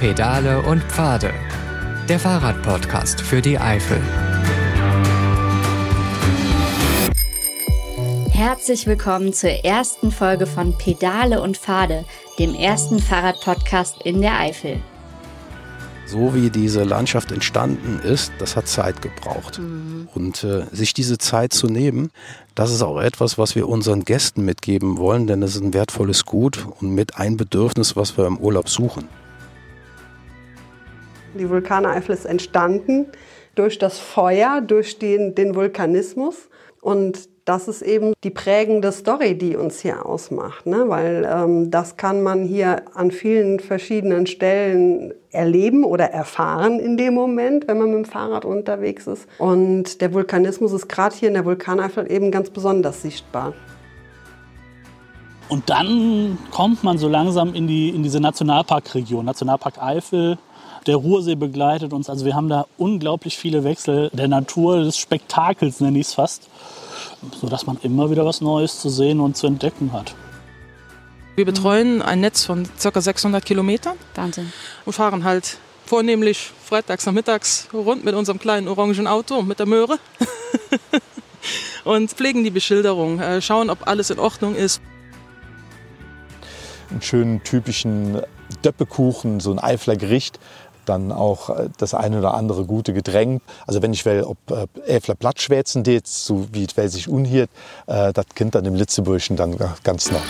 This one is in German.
Pedale und Pfade. Der Fahrradpodcast für die Eifel. Herzlich willkommen zur ersten Folge von Pedale und Pfade, dem ersten Fahrradpodcast in der Eifel. So wie diese Landschaft entstanden ist, das hat Zeit gebraucht. Mhm. Und äh, sich diese Zeit zu nehmen, das ist auch etwas, was wir unseren Gästen mitgeben wollen, denn es ist ein wertvolles Gut und mit ein Bedürfnis, was wir im Urlaub suchen. Die Vulkaneifel ist entstanden durch das Feuer, durch den, den Vulkanismus. Und das ist eben die prägende Story, die uns hier ausmacht, ne? weil ähm, das kann man hier an vielen verschiedenen Stellen erleben oder erfahren in dem Moment, wenn man mit dem Fahrrad unterwegs ist. Und der Vulkanismus ist gerade hier in der Vulkaneifel eben ganz besonders sichtbar. Und dann kommt man so langsam in, die, in diese Nationalparkregion, Nationalpark Eifel. Der Ruhrsee begleitet uns. Also wir haben da unglaublich viele Wechsel der Natur, des Spektakels nenne ich es fast sodass man immer wieder was Neues zu sehen und zu entdecken hat. Wir betreuen ein Netz von ca. 600 Kilometern. Wahnsinn. Und fahren halt vornehmlich freitags nachmittags rund mit unserem kleinen orangen Auto mit der Möhre und pflegen die Beschilderung, äh, schauen, ob alles in Ordnung ist. Einen schönen typischen Döppekuchen, so ein Eifler Gericht, dann auch äh, das eine oder andere gute Getränk. Also wenn ich will, ob äh, Äfler Blattschwätzen det, so wie es sich unhiert, äh, das Kind dann im Litzeburschen dann ganz noch.